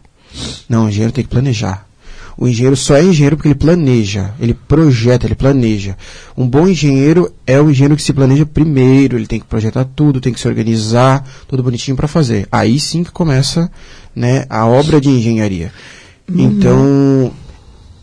Não, o engenheiro tem que planejar. O engenheiro só é engenheiro porque ele planeja, ele projeta, ele planeja. Um bom engenheiro é o engenheiro que se planeja primeiro, ele tem que projetar tudo, tem que se organizar, tudo bonitinho para fazer. Aí sim que começa né, a obra de engenharia. Uhum. Então,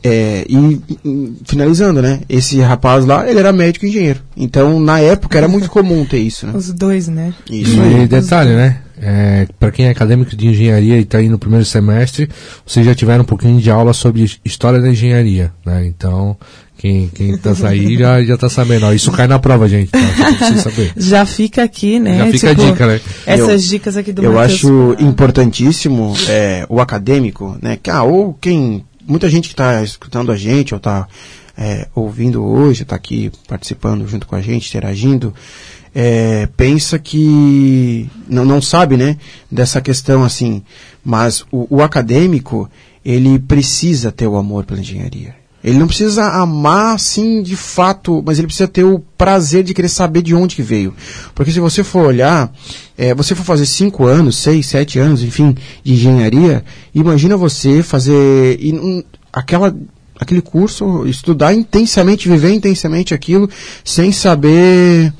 é, e, e, finalizando, né? Esse rapaz lá, ele era médico e engenheiro. Então, na época, era muito comum ter isso, né? Os dois, né? Isso. E detalhe, né? É, para quem é acadêmico de engenharia e está aí no primeiro semestre, vocês já tiveram um pouquinho de aula sobre história da engenharia, né? Então, quem, quem tá aí já, *laughs* já tá sabendo. Ó, isso cai na prova, gente. Tá? saber. *laughs* já fica aqui, né? Já fica tipo, a dica, né? Essas eu, dicas aqui do Eu Mateus acho importantíssimo é, o acadêmico, né? Que, ah, ou quem. Muita gente que está escutando a gente, ou está é, ouvindo hoje, está aqui participando junto com a gente, interagindo é, pensa que não, não sabe, né, dessa questão assim, mas o, o acadêmico ele precisa ter o amor pela engenharia. Ele não precisa amar, assim, de fato, mas ele precisa ter o prazer de querer saber de onde que veio. Porque se você for olhar, é, você for fazer cinco anos, seis, sete anos, enfim, de engenharia, imagina você fazer um, aquela, aquele curso, estudar intensamente, viver intensamente aquilo, sem saber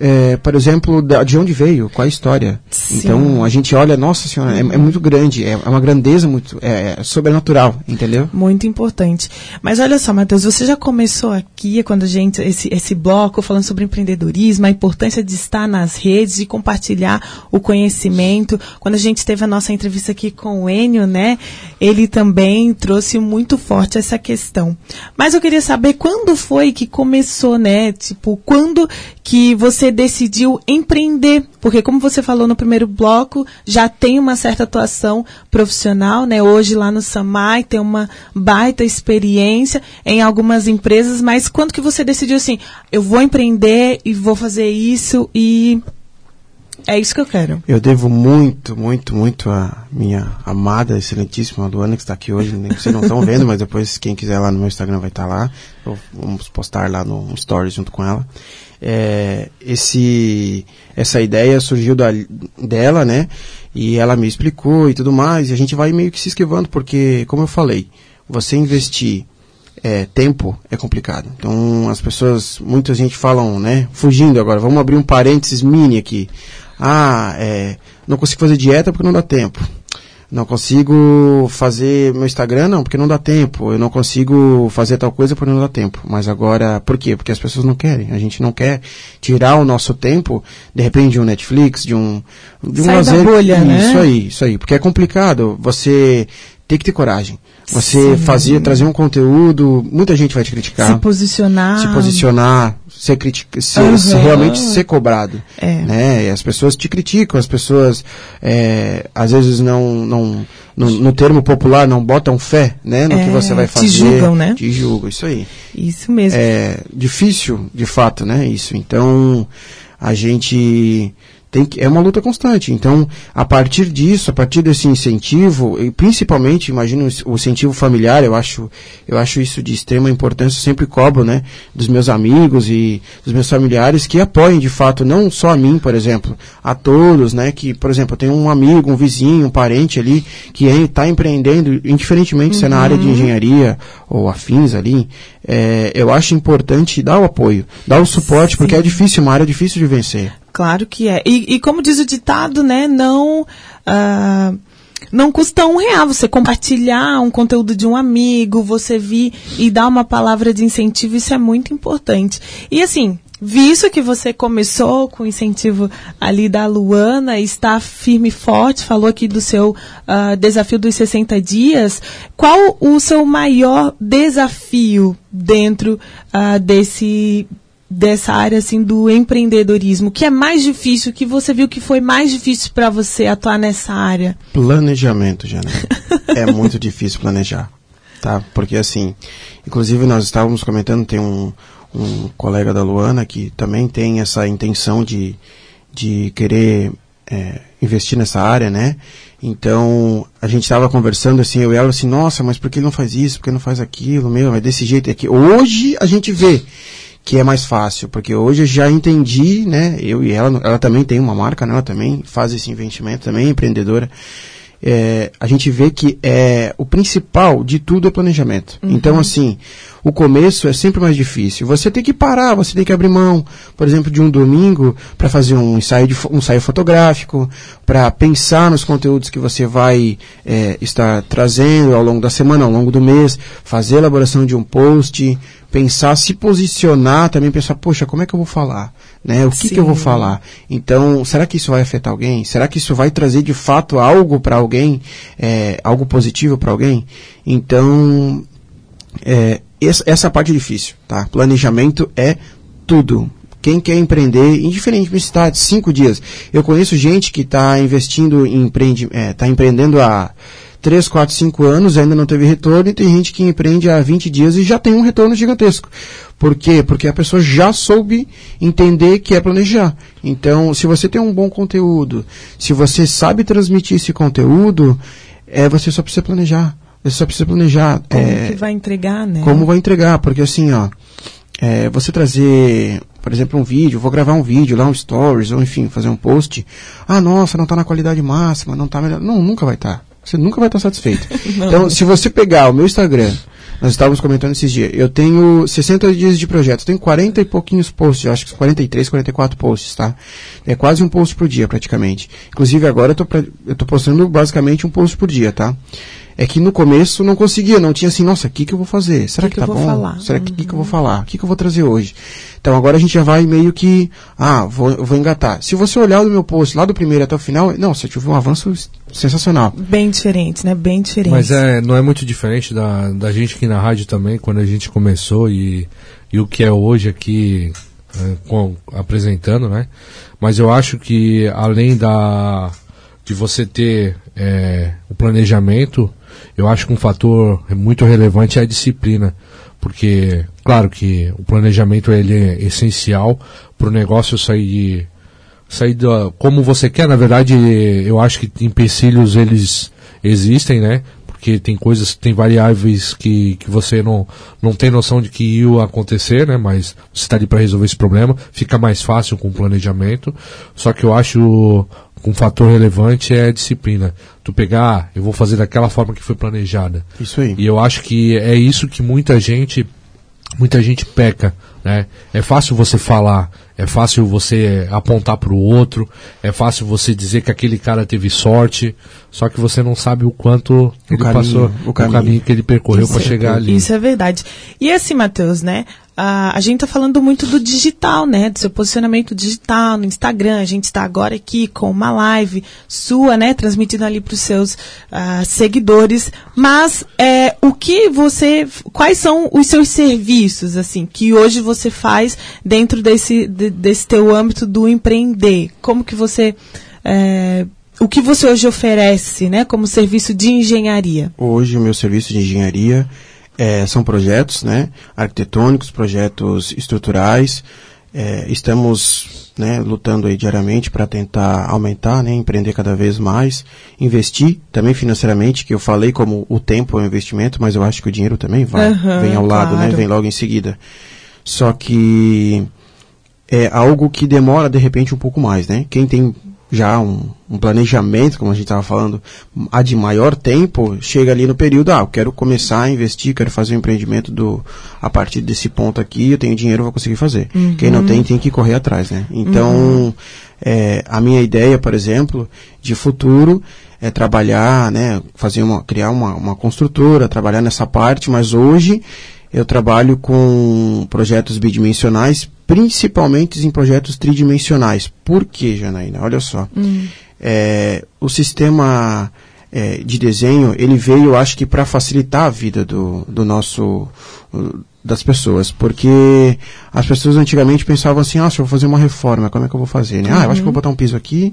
é, por exemplo, de onde veio, qual a história. Sim. Então a gente olha, nossa senhora, é, é muito grande, é, é, uma grandeza muito é, é, sobrenatural, entendeu? Muito importante. Mas olha só, Matheus, você já começou aqui quando a gente esse, esse bloco falando sobre empreendedorismo, a importância de estar nas redes e compartilhar o conhecimento. Quando a gente teve a nossa entrevista aqui com o Enio, né? Ele também trouxe muito forte essa questão. Mas eu queria saber quando foi que começou, né? Tipo, quando que você decidiu empreender? Porque como você falou no primeiro bloco, já tem uma certa atuação profissional, né? Hoje lá no Samai tem uma baita experiência em algumas empresas, mas quando que você decidiu assim, eu vou empreender e vou fazer isso e é isso que eu quero. Eu devo muito, muito, muito a minha amada, excelentíssima Luana, que está aqui hoje. Vocês não estão vendo, mas depois, quem quiser lá no meu Instagram vai estar tá lá. vamos postar lá no Stories junto com ela é, esse, essa ideia surgiu da, dela, né? E ela me explicou e tudo mais, e a gente vai meio que se esquivando, porque, como eu falei, você investir é, tempo é complicado. Então, as pessoas, muita gente falam, né? Fugindo agora, vamos abrir um parênteses mini aqui. Ah, é, não consigo fazer dieta porque não dá tempo. Não consigo fazer meu Instagram, não, porque não dá tempo. Eu não consigo fazer tal coisa porque não dá tempo. Mas agora, por quê? Porque as pessoas não querem. A gente não quer tirar o nosso tempo, de repente, de um Netflix, de um, de um Sai lazer. Da bolha, isso né? aí, isso aí. Porque é complicado. Você tem que ter coragem. Você Sim. fazer, trazer um conteúdo, muita gente vai te criticar. Se posicionar. Se posicionar, ser, critica, ser, uhum. ser realmente ser cobrado. É. Né? E as pessoas te criticam, as pessoas é, às vezes não, não no, no, termo popular não botam fé né, no é, que você vai fazer. Te julgam, né? Te julgam, isso aí. Isso mesmo. É difícil, de fato, né? Isso. Então, a gente tem que, é uma luta constante. Então, a partir disso, a partir desse incentivo, e principalmente, imagino o incentivo familiar, eu acho, eu acho isso de extrema importância, eu sempre cobro, né, dos meus amigos e dos meus familiares que apoiem de fato, não só a mim, por exemplo, a todos, né, que, por exemplo, eu tenho um amigo, um vizinho, um parente ali, que está empreendendo, indiferentemente uhum. se é na área de uhum. engenharia ou afins ali, é, eu acho importante dar o apoio, dar o suporte, Sim. porque é difícil, uma área difícil de vencer. Claro que é. E, e como diz o ditado, né, não. Uh, não custa um real você compartilhar um conteúdo de um amigo, você vir e dar uma palavra de incentivo, isso é muito importante. E assim, visto que você começou com o incentivo ali da Luana, está firme e forte, falou aqui do seu uh, desafio dos 60 dias, qual o seu maior desafio dentro uh, desse dessa área assim do empreendedorismo? Que é mais difícil? Que você viu que foi mais difícil para você atuar nessa área? Planejamento, Jana. é muito *laughs* difícil planejar, tá? Porque assim, inclusive nós estávamos comentando, tem um, um colega da Luana que também tem essa intenção de, de querer é, investir nessa área, né? Então, a gente estava conversando assim, eu e ela assim, nossa, mas por que não faz isso? Por que não faz aquilo? Meu, é desse jeito aqui. Hoje a gente vê que é mais fácil, porque hoje eu já entendi, né? Eu e ela, ela também tem uma marca, né? Ela também faz esse investimento, também é empreendedora. É, a gente vê que é o principal de tudo é planejamento. Uhum. Então, assim, o começo é sempre mais difícil. Você tem que parar, você tem que abrir mão, por exemplo, de um domingo para fazer um ensaio, de, um ensaio fotográfico, para pensar nos conteúdos que você vai é, estar trazendo ao longo da semana, ao longo do mês, fazer a elaboração de um post, pensar, se posicionar, também pensar, poxa, como é que eu vou falar? Né? O que, que eu vou falar? Então, será que isso vai afetar alguém? Será que isso vai trazer de fato algo para alguém, é, algo positivo para alguém? Então, é, essa, parte é difícil, tá? Planejamento é tudo. Quem quer empreender, indiferente de cidade, cinco dias. Eu conheço gente que está investindo em empreende, é, tá empreendendo há 3, 4, 5 anos, ainda não teve retorno, e tem gente que empreende há 20 dias e já tem um retorno gigantesco. Por quê? Porque a pessoa já soube entender que é planejar. Então, se você tem um bom conteúdo, se você sabe transmitir esse conteúdo, é, você só precisa planejar. Você só precisa planejar. Como é, que vai entregar, né? Como vai entregar, porque assim, ó, é, você trazer, por exemplo, um vídeo, vou gravar um vídeo lá, um stories, ou enfim, fazer um post. Ah, nossa, não está na qualidade máxima, não está melhor. Não, nunca vai estar. Tá. Você nunca vai estar satisfeito. *laughs* então, se você pegar o meu Instagram, nós estávamos comentando esses dias, eu tenho 60 dias de projeto, tenho 40 e pouquinhos posts, acho que 43, 44 posts, tá? É quase um post por dia, praticamente. Inclusive, agora eu estou postando basicamente um post por dia, tá? É que no começo não conseguia, não tinha assim, nossa, o que, que eu vou fazer? Será que, que, que tá bom? Falar? Será que, uhum. que, que eu vou uhum. falar? O que, que eu vou trazer hoje? Então agora a gente já vai meio que, ah, vou, vou engatar. Se você olhar o meu post lá do primeiro até o final, não, você tive um avanço sensacional. Bem diferente, né? Bem diferente. Mas é, não é muito diferente da, da gente aqui na rádio também, quando a gente começou e, e o que é hoje aqui é, com, apresentando, né? Mas eu acho que além da de você ter é, o planejamento, eu acho que um fator muito relevante é a disciplina, porque, claro que o planejamento ele é essencial para o negócio sair, sair da, como você quer. Na verdade, eu acho que empecilhos eles existem, né? Porque tem coisas, tem variáveis que, que você não, não tem noção de que iam acontecer, né? Mas você está ali para resolver esse problema, fica mais fácil com o planejamento. Só que eu acho um fator relevante é a disciplina. Tu pegar, ah, eu vou fazer daquela forma que foi planejada. Isso aí. E eu acho que é isso que muita gente muita gente peca, né? É fácil você falar, é fácil você apontar para o outro, é fácil você dizer que aquele cara teve sorte, só que você não sabe o quanto o ele caminho, passou, o caminho. o caminho. que ele percorreu para chegar ali. Isso é verdade. E assim, Matheus, né? A, gente está falando muito do digital, né? Do seu posicionamento digital no Instagram. A gente está agora aqui com uma live sua, né? Transmitindo ali para os seus uh, seguidores. Mas é, o que você. Quais são os seus serviços, assim, que hoje você faz dentro desse, de, desse teu âmbito do empreender? Como que você. É, o que você hoje oferece, né, como serviço de engenharia? Hoje o meu serviço de engenharia é, são projetos né, arquitetônicos, projetos estruturais. É, estamos né, lutando aí diariamente para tentar aumentar, né, empreender cada vez mais, investir também financeiramente, que eu falei como o tempo é um investimento, mas eu acho que o dinheiro também vai, uhum, vem ao lado, né, claro. né, vem logo em seguida. Só que é algo que demora de repente um pouco mais, né? Quem tem já um, um planejamento, como a gente estava falando, há de maior tempo, chega ali no período, ah, eu quero começar a investir, quero fazer um empreendimento do, a partir desse ponto aqui, eu tenho dinheiro, vou conseguir fazer. Uhum. Quem não tem, tem que correr atrás, né? Então, uhum. é, a minha ideia, por exemplo, de futuro, é trabalhar, né, fazer uma, criar uma, uma construtora, trabalhar nessa parte, mas hoje eu trabalho com projetos bidimensionais principalmente em projetos tridimensionais. Por quê, Janaína? Olha só. É, o sistema é, de desenho, ele veio, acho que para facilitar a vida do, do nosso das pessoas, porque as pessoas antigamente pensavam assim, ah, se eu vou fazer uma reforma, como é que eu vou fazer? Né? Ah, eu acho que vou botar um piso aqui,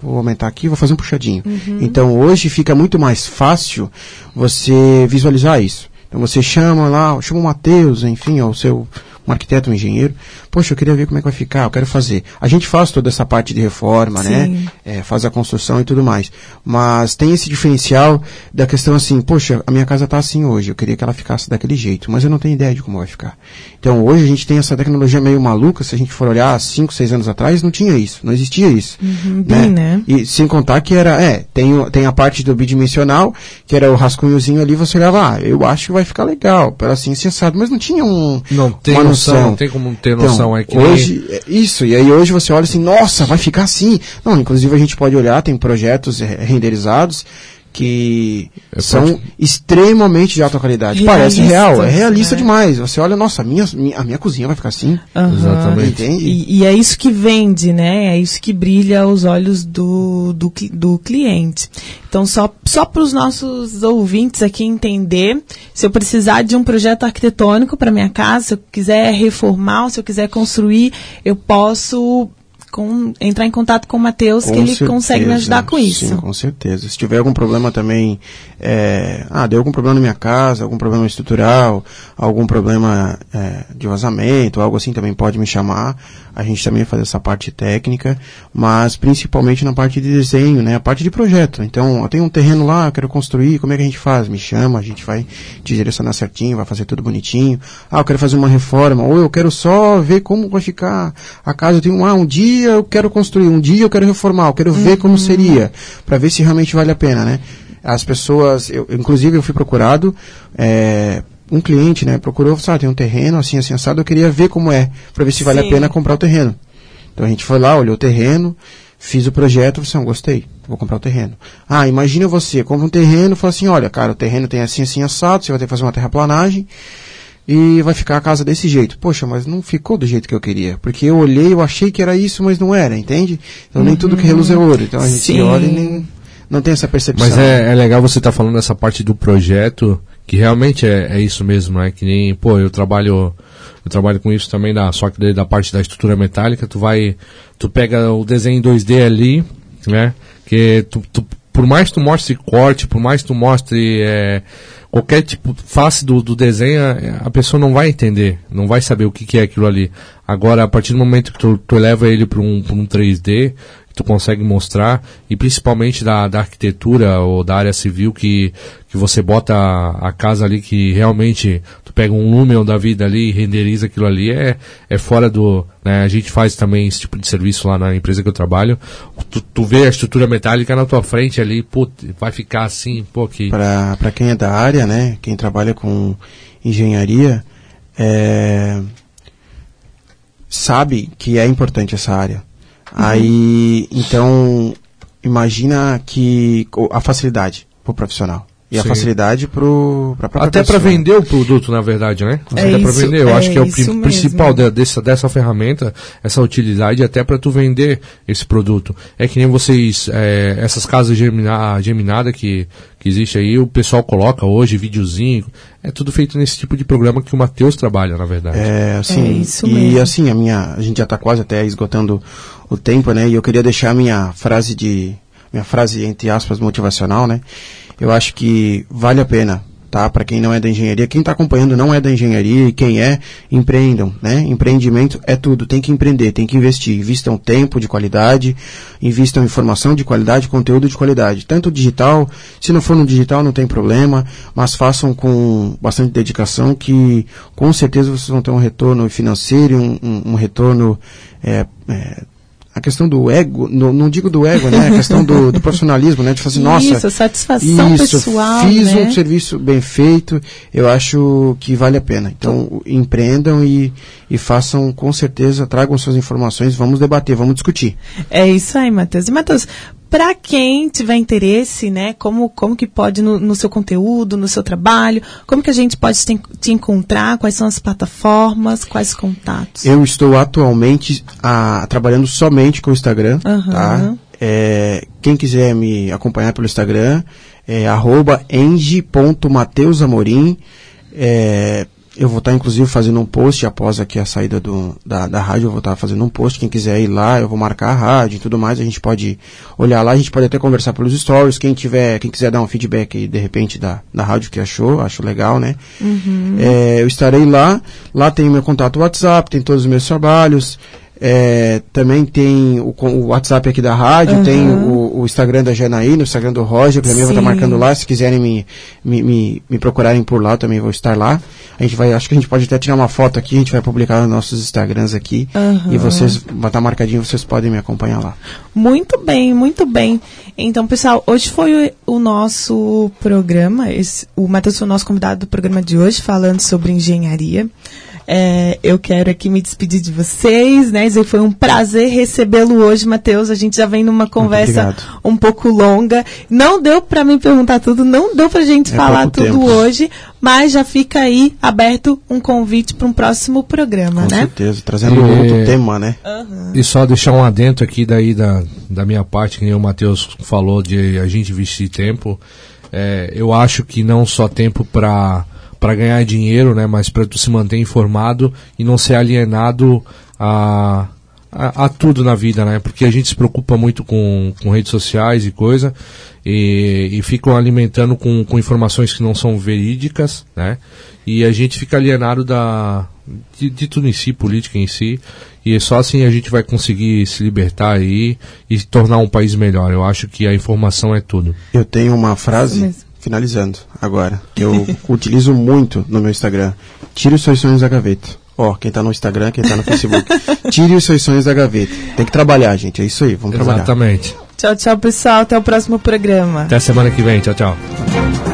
vou aumentar aqui, vou fazer um puxadinho. Então hoje fica muito mais fácil você visualizar isso. Então você chama lá, chama o Matheus, enfim, ou o seu um arquiteto, um engenheiro. Poxa, eu queria ver como é que vai ficar, eu quero fazer. A gente faz toda essa parte de reforma, né? Sim. É, faz a construção e tudo mais. Mas tem esse diferencial da questão assim, poxa, a minha casa está assim hoje, eu queria que ela ficasse daquele jeito, mas eu não tenho ideia de como vai ficar. Então hoje a gente tem essa tecnologia meio maluca, se a gente for olhar 5, 6 anos atrás, não tinha isso, não existia isso. bem, né? E sem contar que era, é, tem, o- tem a parte do bidimensional, que era o rascunhozinho ali, você olhava, ah, eu acho que vai ficar legal, para assim, sensado, mas não tinha um, Não tem uma noção, noção. não tem como ter Então, noção. é que nem- hoje, é isso, e aí hoje você olha assim, nossa, vai ficar assim. Não, inclusive a gente pode olhar, tem projetos eh, renderizados que É, são pode- extremamente de alta qualidade. Parece Realistas, real, é realista né? demais. Você olha, nossa, a minha, minha- a minha cozinha vai ficar assim. Aham. Exatamente. Entende? E, e é isso que vende, né? É isso que brilha aos olhos do, do, do cliente. Então, só, só para os nossos ouvintes aqui entender, se eu precisar de um projeto arquitetônico para minha casa, se eu quiser reformar, ou se eu quiser construir, eu posso com- entrar em contato com o Matheus, que ele certeza, consegue me ajudar com isso. Sim, com certeza. Se tiver algum problema também, é, ah, deu algum problema na minha casa, algum problema estrutural, algum problema é, de vazamento, algo assim, também pode me chamar. A gente também faz essa parte técnica, mas principalmente na parte de desenho, né? A parte de projeto. Então, eu tenho um terreno lá, eu quero construir, como é que a gente faz? Me chama, a gente vai te direcionar certinho, vai fazer tudo bonitinho. Ah, eu quero fazer uma reforma, ou eu quero só ver como vai ficar a casa. Eu tenho, ah, um dia eu quero construir, um dia eu quero reformar, eu quero ver como seria, para ver se realmente vale a pena, né? As pessoas, eu, inclusive eu fui procurado, é, um cliente, né, procurou, sabe, tem um terreno assim, assim, assado, eu queria ver como é, para ver se vale Sim. a pena comprar o terreno. Então a gente foi lá, olhou o terreno, fiz o projeto, falei assim, "Ah, gostei, vou comprar o terreno. Ah, imagina você, compra um terreno, fala assim, olha, cara, o terreno tem assim, assim, assado, você vai ter que fazer uma terraplanagem, e vai ficar a casa desse jeito. Poxa, mas não ficou do jeito que eu queria. Porque eu olhei, eu achei que era isso, mas não era, entende? Então nem tudo que reluz é ouro. Então a gente Sim. olha e nem, não tem essa percepção. Mas é, é legal você estar falando dessa parte do projeto, que realmente é, é isso mesmo, né? Que nem, pô, eu trabalho, eu trabalho com isso também, da, só que da parte da estrutura metálica, tu vai, tu pega o desenho em 2D ali, né? Que tu, tu- por mais que tu mostre corte, por mais que tu mostre é, qualquer tipo, face do, do desenho, a- a pessoa não vai entender, não vai saber o que, que é aquilo ali. Agora, a partir do momento que tu, tu ele para um, um 3D, que tu consegue mostrar, e principalmente da, da arquitetura ou da área civil, que, que você bota a, a casa ali que realmente tu pega um Lumen da vida ali e renderiza aquilo ali, é, é fora do. Né, a gente faz também esse tipo de serviço lá na empresa que eu trabalho. Tu, tu vê a estrutura metálica na tua frente ali, pô, vai ficar assim, pô, que. para quem é da área, né, quem trabalha com engenharia, é, sabe que é importante essa área. Aí, então, imagina que a facilidade pro profissional e a Sim. facilidade pro pra própria Até para vender o produto, na verdade, né? É até para isso, vender. Eu é acho que é o pri- principal de- dessa, dessa ferramenta, essa utilidade, até para tu vender esse produto. É que nem vocês, é, essas casas gemina, geminada que, que existe aí, o pessoal coloca hoje, videozinho. É tudo feito nesse tipo de programa que o Matheus trabalha, na verdade. É, assim, É isso e mesmo. assim, a minha, a gente já está quase até esgotando o tempo, né? E eu queria deixar a minha frase de, minha frase entre aspas motivacional, né? Eu acho que vale a pena, tá? Para quem não é da engenharia, quem está acompanhando não é da engenharia e quem é, empreendam, né? Empreendimento é tudo, tem que empreender, tem que investir, invistam tempo de qualidade, invistam informação de qualidade, conteúdo de qualidade, tanto digital, se não for no digital não tem problema, mas façam com bastante dedicação que com certeza vocês vão ter um retorno financeiro, um, um, um retorno é, é, a questão do ego, no- não digo do ego, né? A questão do, do profissionalismo, né? De fazer, nossa, Isso, satisfação isso, pessoal, fiz né? um serviço bem feito, eu acho que vale a pena. Então, empreendam e, e façam, com certeza, tragam suas informações, vamos debater, vamos discutir. É isso aí, Matheus. E, Matheus, para quem tiver interesse, né, como, como que pode no, no, seu conteúdo, no seu trabalho, como que a gente pode te, te encontrar, quais são as plataformas, quais contatos? Eu estou atualmente a, trabalhando somente com o Instagram, uhum. tá? É, quem quiser me acompanhar pelo Instagram, é arroba eng.mateusamorim, é, eu vou estar, inclusive, fazendo um post após aqui a saída do, da, da rádio. Eu vou estar fazendo um post. Quem quiser ir lá, eu vou marcar a rádio e tudo mais. A gente pode olhar lá. A gente pode até conversar pelos stories. Quem tiver, quem quiser dar um feedback aí, de repente, da, da rádio que achou, acho legal, né? Uhum. É, eu estarei lá. Lá tem meu contato WhatsApp, tem todos os meus trabalhos. É, também tem o, o, WhatsApp aqui da rádio, uhum. tem o, o, Instagram da Janaína, o Instagram do Roger, também Sim. vou estar marcando lá. Se quiserem me, me, me, me, procurarem por lá, também vou estar lá. A gente vai, acho que a gente pode até tirar uma foto aqui, a gente vai publicar nos nossos Instagrams aqui. Uhum. E vocês, vai estar marcadinho, vocês podem me acompanhar lá. Muito bem, muito bem. Então, pessoal, hoje foi o, o nosso programa, esse, o Matheus foi o nosso convidado do programa de hoje, falando sobre engenharia. É, eu quero aqui me despedir de vocês, né? E foi um prazer recebê-lo hoje, Matheus. A gente já vem numa conversa um pouco longa. Não deu para me perguntar tudo, não deu pra gente é falar tudo tempo. hoje, mas já fica aí aberto um convite para um próximo programa, Com né? Com certeza, trazendo e, outro tema, né? Uhum. E só deixar um adentro aqui daí da, da minha parte, que o Matheus falou de a gente investir tempo. É, eu acho que não só tempo para para ganhar dinheiro, né, mas para tu se manter informado e não ser alienado a, a, a, tudo na vida, né? Porque a gente se preocupa muito com, com redes sociais e coisa e, e ficam alimentando com, com informações que não são verídicas, né? E a gente fica alienado da de, de tudo em si, política em si, e só assim a gente vai conseguir se libertar aí e tornar um país melhor. Eu acho que a informação é tudo. Eu tenho uma frase finalizando agora, que eu *laughs* utilizo muito no meu Instagram. Tire os seus sonhos da gaveta. Ó, oh, quem tá no Instagram, quem tá no Facebook. *laughs* Tire os seus sonhos da gaveta. Tem que trabalhar, gente. É isso aí, vamos Exatamente. trabalhar. Exatamente. Tchau, tchau, pessoal. Até o próximo programa. Até semana que vem. Tchau, tchau.